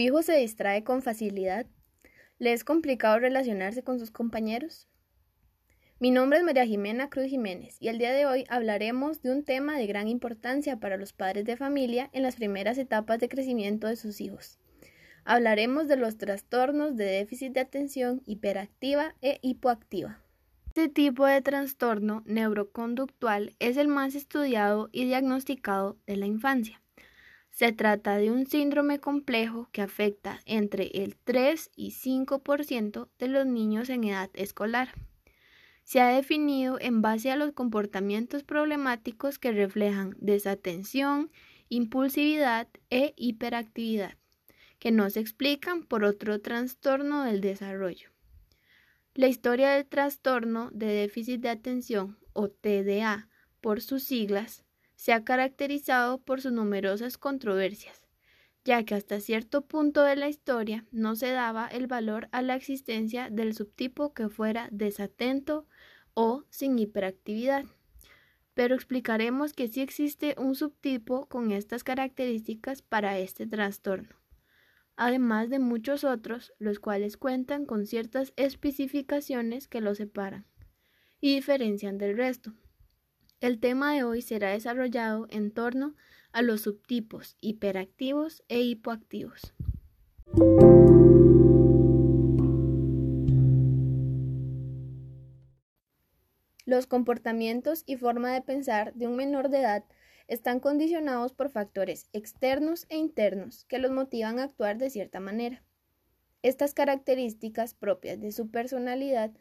hijo se distrae con facilidad? ¿Le es complicado relacionarse con sus compañeros? Mi nombre es María Jimena Cruz Jiménez y el día de hoy hablaremos de un tema de gran importancia para los padres de familia en las primeras etapas de crecimiento de sus hijos. Hablaremos de los trastornos de déficit de atención hiperactiva e hipoactiva. Este tipo de trastorno neuroconductual es el más estudiado y diagnosticado de la infancia. Se trata de un síndrome complejo que afecta entre el 3 y 5% de los niños en edad escolar. Se ha definido en base a los comportamientos problemáticos que reflejan desatención, impulsividad e hiperactividad, que no se explican por otro trastorno del desarrollo. La historia del trastorno de déficit de atención o TDA por sus siglas se ha caracterizado por sus numerosas controversias, ya que hasta cierto punto de la historia no se daba el valor a la existencia del subtipo que fuera desatento o sin hiperactividad. Pero explicaremos que sí existe un subtipo con estas características para este trastorno, además de muchos otros, los cuales cuentan con ciertas especificaciones que lo separan y diferencian del resto. El tema de hoy será desarrollado en torno a los subtipos hiperactivos e hipoactivos. Los comportamientos y forma de pensar de un menor de edad están condicionados por factores externos e internos que los motivan a actuar de cierta manera. Estas características propias de su personalidad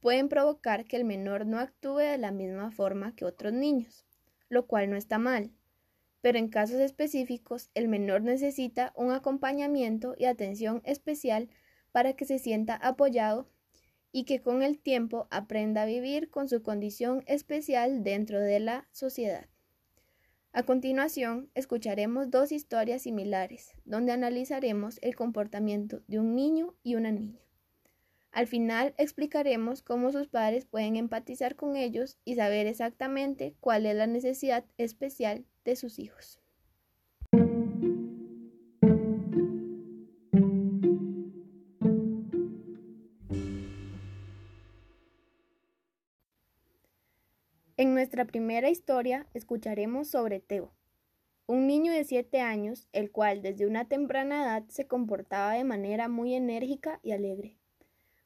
pueden provocar que el menor no actúe de la misma forma que otros niños, lo cual no está mal. Pero en casos específicos, el menor necesita un acompañamiento y atención especial para que se sienta apoyado y que con el tiempo aprenda a vivir con su condición especial dentro de la sociedad. A continuación, escucharemos dos historias similares, donde analizaremos el comportamiento de un niño y una niña. Al final explicaremos cómo sus padres pueden empatizar con ellos y saber exactamente cuál es la necesidad especial de sus hijos. En nuestra primera historia escucharemos sobre Teo, un niño de 7 años, el cual desde una temprana edad se comportaba de manera muy enérgica y alegre.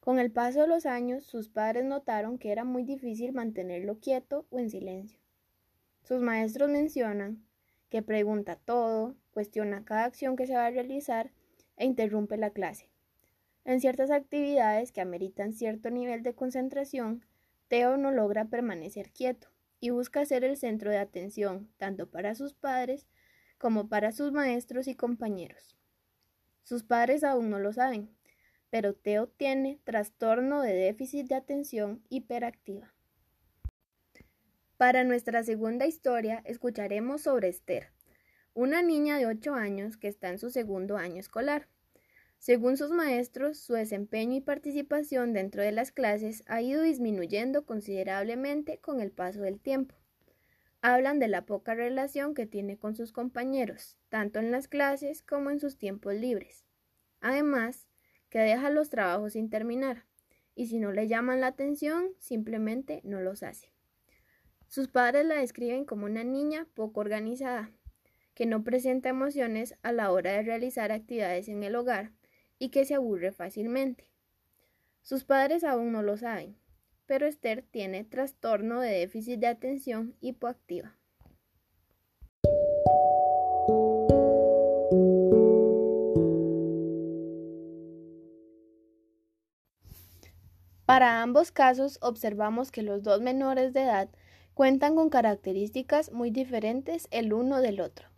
Con el paso de los años, sus padres notaron que era muy difícil mantenerlo quieto o en silencio. Sus maestros mencionan que pregunta todo, cuestiona cada acción que se va a realizar e interrumpe la clase. En ciertas actividades que ameritan cierto nivel de concentración, Teo no logra permanecer quieto y busca ser el centro de atención tanto para sus padres como para sus maestros y compañeros. Sus padres aún no lo saben, pero Teo tiene trastorno de déficit de atención hiperactiva. Para nuestra segunda historia escucharemos sobre Esther, una niña de 8 años que está en su segundo año escolar. Según sus maestros, su desempeño y participación dentro de las clases ha ido disminuyendo considerablemente con el paso del tiempo. Hablan de la poca relación que tiene con sus compañeros, tanto en las clases como en sus tiempos libres. Además, que deja los trabajos sin terminar y si no le llaman la atención, simplemente no los hace. Sus padres la describen como una niña poco organizada, que no presenta emociones a la hora de realizar actividades en el hogar y que se aburre fácilmente. Sus padres aún no lo saben, pero Esther tiene trastorno de déficit de atención hipoactiva. Para ambos casos observamos que los dos menores de edad cuentan con características muy diferentes el uno del otro,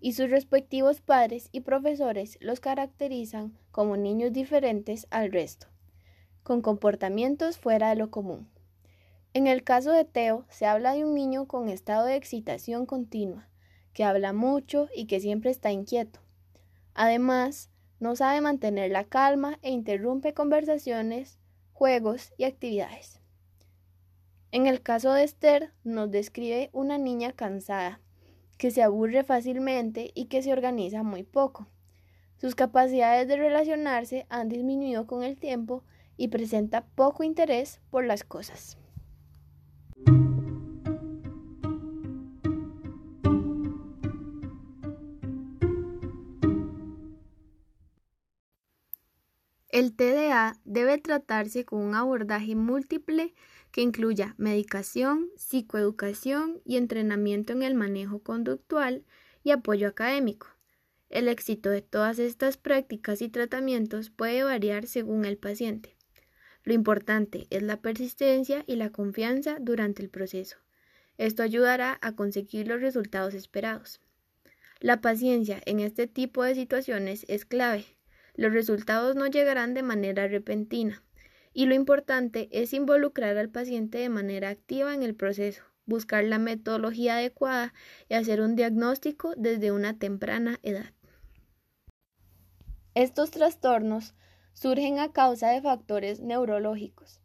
y sus respectivos padres y profesores los caracterizan como niños diferentes al resto, con comportamientos fuera de lo común. En el caso de Teo, se habla de un niño con estado de excitación continua, que habla mucho y que siempre está inquieto. Además, no sabe mantener la calma e interrumpe conversaciones juegos y actividades. En el caso de Esther, nos describe una niña cansada, que se aburre fácilmente y que se organiza muy poco. Sus capacidades de relacionarse han disminuido con el tiempo y presenta poco interés por las cosas. El TDA debe tratarse con un abordaje múltiple que incluya medicación, psicoeducación y entrenamiento en el manejo conductual y apoyo académico. El éxito de todas estas prácticas y tratamientos puede variar según el paciente. Lo importante es la persistencia y la confianza durante el proceso. Esto ayudará a conseguir los resultados esperados. La paciencia en este tipo de situaciones es clave. Los resultados no llegarán de manera repentina y lo importante es involucrar al paciente de manera activa en el proceso, buscar la metodología adecuada y hacer un diagnóstico desde una temprana edad. Estos trastornos surgen a causa de factores neurológicos.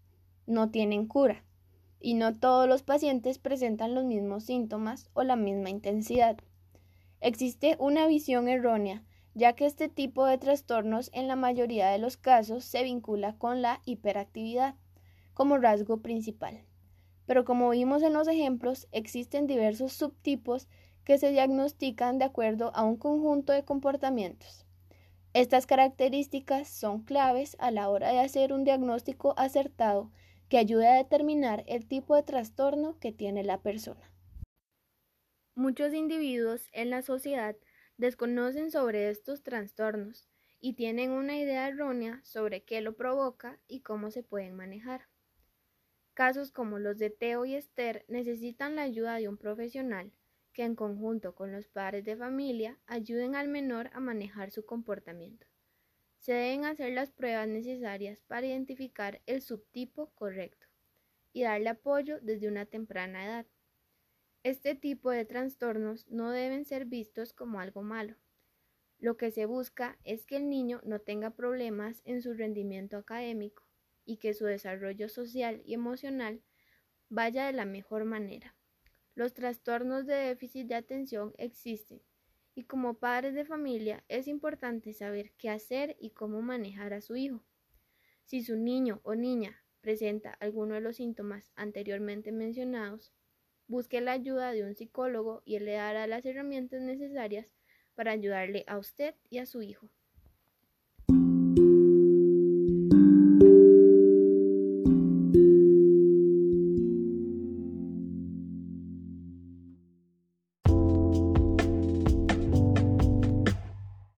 No tienen cura y no todos los pacientes presentan los mismos síntomas o la misma intensidad. Existe una visión errónea ya que este tipo de trastornos en la mayoría de los casos se vincula con la hiperactividad como rasgo principal. Pero como vimos en los ejemplos, existen diversos subtipos que se diagnostican de acuerdo a un conjunto de comportamientos. Estas características son claves a la hora de hacer un diagnóstico acertado que ayude a determinar el tipo de trastorno que tiene la persona. Muchos individuos en la sociedad desconocen sobre estos trastornos y tienen una idea errónea sobre qué lo provoca y cómo se pueden manejar. Casos como los de Teo y Esther necesitan la ayuda de un profesional que en conjunto con los padres de familia ayuden al menor a manejar su comportamiento. Se deben hacer las pruebas necesarias para identificar el subtipo correcto y darle apoyo desde una temprana edad. Este tipo de trastornos no deben ser vistos como algo malo. Lo que se busca es que el niño no tenga problemas en su rendimiento académico y que su desarrollo social y emocional vaya de la mejor manera. Los trastornos de déficit de atención existen y como padres de familia es importante saber qué hacer y cómo manejar a su hijo. Si su niño o niña presenta alguno de los síntomas anteriormente mencionados, Busque la ayuda de un psicólogo y él le dará las herramientas necesarias para ayudarle a usted y a su hijo.